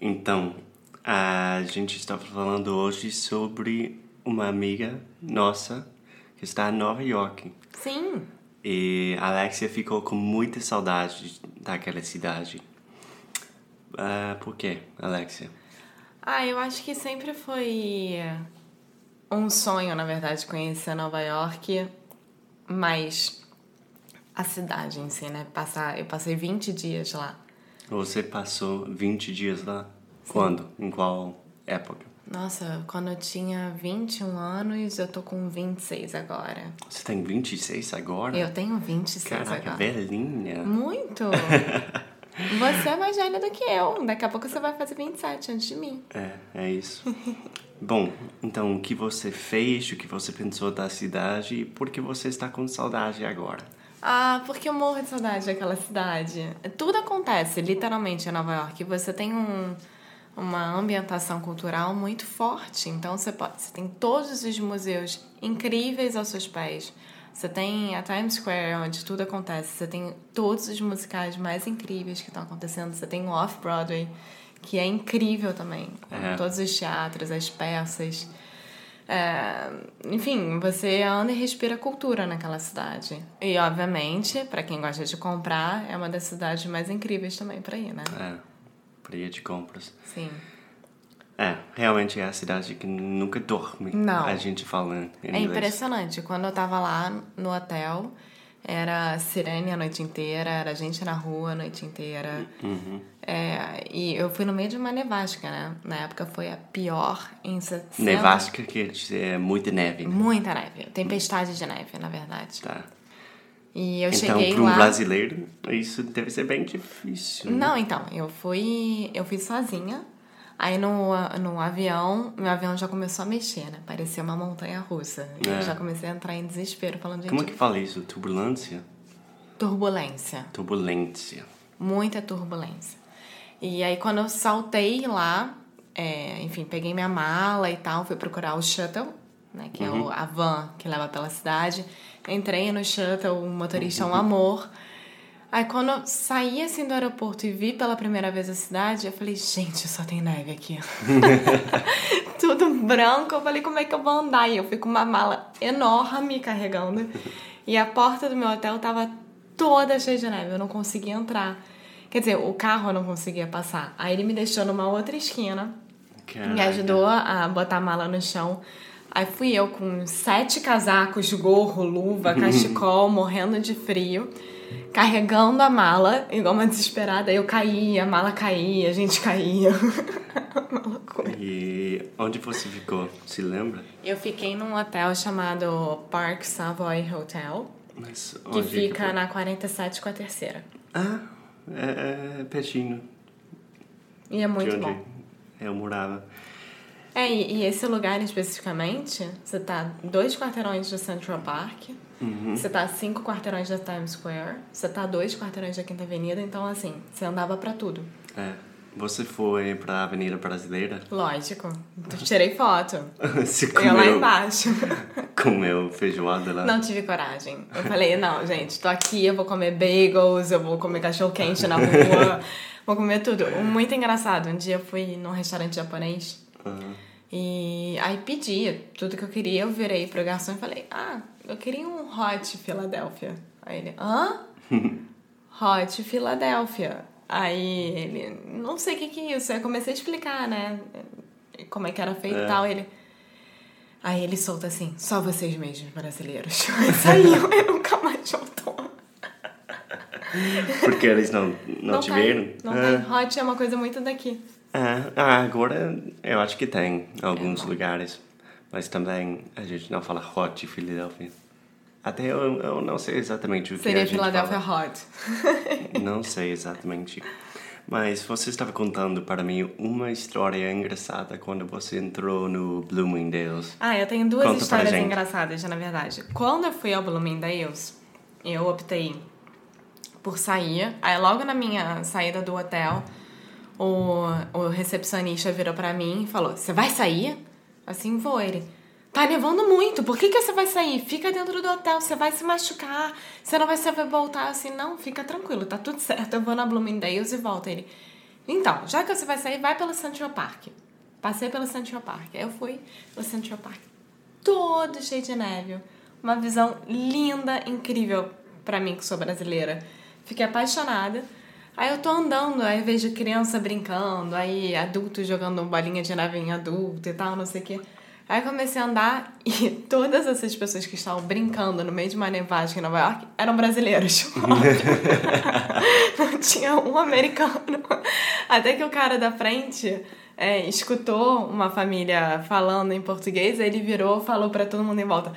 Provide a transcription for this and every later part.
Então, a gente está falando hoje sobre uma amiga nossa que está em Nova York. Sim. E a Alexia ficou com muita saudade daquela cidade. Ah, por quê, Alexia? Ah, eu acho que sempre foi um sonho, na verdade, conhecer Nova York, mas a cidade em si, né? Passar, eu passei 20 dias lá. Você passou 20 dias lá? Quando? Em qual época? Nossa, quando eu tinha 21 anos, eu tô com 26 agora. Você tem 26 agora? Eu tenho 26 Caraca, agora. velhinha. Muito! Você é mais velha do que eu. Daqui a pouco você vai fazer 27 antes de mim. É, é isso. Bom, então o que você fez, o que você pensou da cidade e por que você está com saudade agora? Ah, porque eu morro de saudade daquela cidade. Tudo acontece, literalmente, em Nova York. Você tem um, uma ambientação cultural muito forte. Então, você, pode, você tem todos os museus incríveis aos seus pés. Você tem a Times Square, onde tudo acontece. Você tem todos os musicais mais incríveis que estão acontecendo. Você tem o Off-Broadway, que é incrível também. Com É. todos os teatros, as peças. É, enfim, você anda e respira cultura naquela cidade. E, obviamente, para quem gosta de comprar, é uma das cidades mais incríveis também para ir, né? É, para ir de compras. Sim. É, realmente é a cidade que nunca dorme. Não. A gente falando em É inglês. impressionante. Quando eu tava lá no hotel, era sirene a noite inteira, era gente na rua a noite inteira. Uhum. É, e eu fui no meio de uma nevasca, né? Na época foi a pior em 60... Nevasca quer dizer muita neve. né? Muita neve. Tempestade de neve, na verdade. Tá. E eu então, cheguei para um lá... brasileiro, isso deve ser bem difícil. né? Não, então, eu fui, eu fui sozinha. Aí no, no avião, meu avião já começou a mexer, né? Parecia uma montanha russa. E É. eu já comecei a entrar em desespero, falando, gente, Como é que fala isso? Turbulência? turbulência. Turbulência. muita turbulência. E aí, quando eu saltei lá, é, enfim, peguei minha mala e tal, fui procurar o shuttle, né, que é o, a van que leva pela cidade. Entrei no shuttle, o motorista é um amor. Aí, quando eu saí assim do aeroporto e vi pela primeira vez a cidade, eu falei, gente, só tem neve aqui. Tudo branco. Eu falei, como é que eu vou andar? E eu fui com uma mala enorme carregando. E a porta do meu hotel tava toda cheia de neve. Eu não conseguia entrar. Quer dizer, o carro eu não conseguia passar. Aí ele me deixou numa outra esquina. Me Caraca. ajudou a botar a mala no chão. Aí fui eu com sete casacos, gorro, luva, cachecol, morrendo de frio, carregando a mala, igual uma desesperada. Eu caía, a mala caía, a gente caía. uma loucura. E onde você ficou? Se lembra? Eu fiquei num hotel chamado Park Savoy Hotel, Mas que onde fica foi? na 47 com a terceira. Ah, é, é pertinho E é muito de onde bom. eu morava. É, e, e esse lugar especificamente, você tá dois quarteirões do Central Park, você tá cinco quarteirões da Times Square, você tá dois quarteirões da Quinta Avenida, então assim, você andava pra tudo. É. Você foi pra Avenida Brasileira? Lógico. Tirei foto. Você Eu lá comeu, embaixo. comeu feijoada lá? Não tive coragem. Eu falei, não, gente, tô aqui, eu vou comer bagels, eu vou comer cachorro quente na rua, vou comer tudo. Muito engraçado. Um dia eu fui num restaurante japonês Aham. E aí pedi tudo que eu queria, eu virei pro garçom e falei, ah, eu queria um hot Philadelphia. Aí ele, hã? hot Philadelphia. Aí ele, não sei o que que é isso. Aí eu comecei a explicar, né? Como é que era feito e É. tal. Ele, Aí ele solta assim, só vocês mesmos, brasileiros. Aí saiu e nunca mais voltou. Porque eles não, não, te tem, viram? Não tem. Hot é uma coisa muito daqui. Ah, ah, agora eu acho que tem em alguns lugares. Mas também a gente não fala hot em Filadélfia. Até eu, eu não sei exatamente o que a Seria gente Philadelphia fala. Hot. Não sei exatamente. Mas você estava contando para mim uma história engraçada quando você entrou no Bloomingdale's. Ah, eu tenho duas Conta histórias engraçadas, na verdade. Quando eu fui ao Bloomingdale's, eu optei por sair. Aí logo na minha saída do hotel, o, o recepcionista virou pra mim e falou: Você vai sair? Assim vou. Ele. Tá nevando muito, por que, que você vai sair? Fica dentro do hotel, você vai se machucar, você não vai saber voltar. Assim, não, fica tranquilo, tá tudo certo, eu vou na Bloomingdale's e volto. Ele, então, já que você vai sair, vai pelo Central Park. Passei pelo Central Park. Aí eu fui pelo Central Park, todo cheio de neve. Uma visão linda, incrível pra mim que sou brasileira. Fiquei apaixonada. Aí eu tô andando, aí vejo criança brincando, aí adultos jogando bolinha de neve em adulto e tal, não sei o quê. Aí comecei a andar e todas essas pessoas que estavam brincando no meio de uma nevagem em Nova York eram brasileiros. não tinha um americano. Até que o cara da frente é, escutou uma família falando em português, aí ele virou falou pra todo mundo em volta.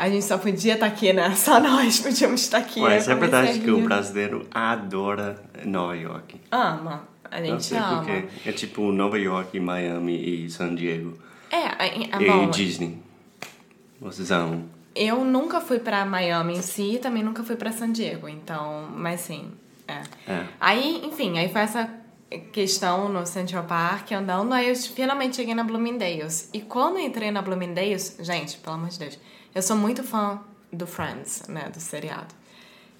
A gente só podia estar aqui, né? Só nós podíamos estar aqui. Mas Aí é verdade a que o rir. brasileiro adora Nova York. Ama. A Não gente sei ama. porquê. É tipo Nova York, Miami e San Diego. É, é, é e bom. Disney. Vocês amam. Eu nunca fui pra Miami em si, também nunca fui pra San Diego, então, mas sim, é. É. Aí, enfim, aí foi essa questão no Central Park andando, aí eu finalmente cheguei na Bloomingdale's. E quando entrei na Bloomingdale's, gente, pelo amor de Deus, eu sou muito fã do Friends, né, do seriado.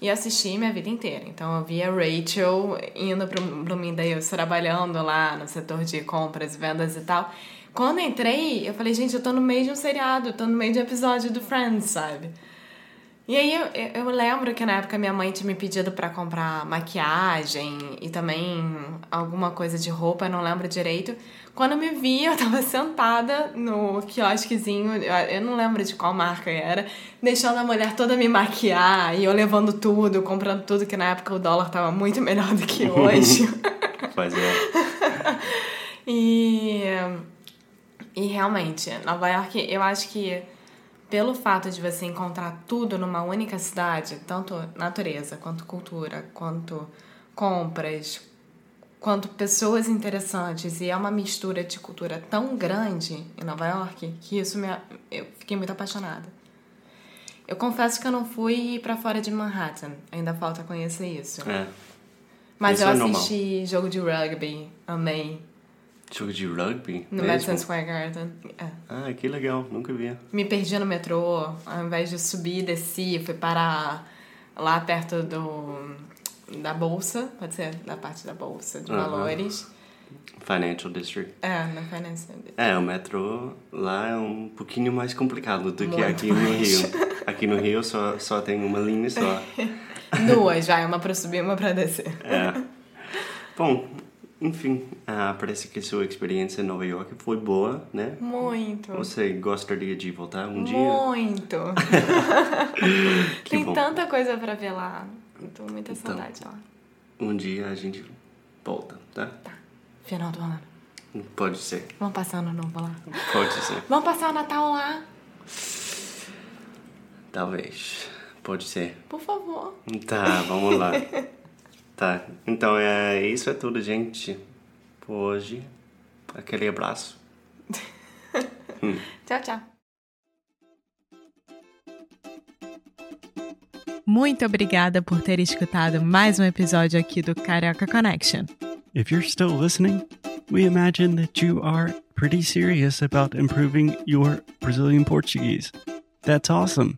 E assisti minha vida inteira. Então eu via Rachel indo pro Bloomingdale's, trabalhando lá no setor de compras, vendas e tal. Quando eu entrei, eu falei, gente, eu tô no meio de um seriado, eu tô no meio de um episódio do Friends, sabe? E aí eu, eu- lembro que na época minha mãe tinha me pedido pra comprar maquiagem e também alguma coisa de roupa, eu não lembro direito. Quando me vi, eu tava sentada no quiosquezinho, eu eu não lembro de qual marca era, deixando a mulher toda me maquiar e eu levando tudo, comprando tudo, que na época o dólar tava muito melhor do que hoje. Pois é. E, e realmente, Nova York, eu acho que pelo fato de você encontrar tudo numa única cidade, tanto natureza, quanto cultura, quanto compras, quanto pessoas interessantes, e é uma mistura de cultura tão grande em Nova York que isso me, eu fiquei muito apaixonada. Eu confesso que eu não fui pra fora de Manhattan, ainda falta conhecer isso. é. Mas Isso eu é assisti jogo de rugby, amei. Jogo de rugby? No mesmo? Madison Square Garden. É. Ah, que legal. Nunca vi. Me perdi no metrô, ao invés de subir, desci, fui parar lá perto do da bolsa, pode ser da parte da bolsa de Aham. valores. Financial District. É, na Finance. É, o metrô lá é um pouquinho mais complicado do que Muito aqui no mais. Rio. Aqui no Rio só, só tem uma linha só. Duas, vai, uma pra subir e uma pra descer. É. Bom, enfim, ah, parece que sua experiência em Nova York foi boa, né? Muito. Você gostaria de voltar um dia? Muito. Tem bom. tanta coisa pra ver lá. Tô muita Então. saudade lá. Um dia a gente volta, tá? Final do ano. Pode ser, Vamos passar ano novo lá. pode ser. Vamos passar o Natal lá, Talvez. Pode ser. por favor. Tá, vamos lá. tá, então é, isso é tudo, gente. Por hoje. Aquele abraço. Tchau, tchau. Muito obrigada por ter escutado mais um episódio aqui do Carioca Connection. If you're still listening, we imagine that you are pretty serious about improving your Brazilian Portuguese. That's awesome.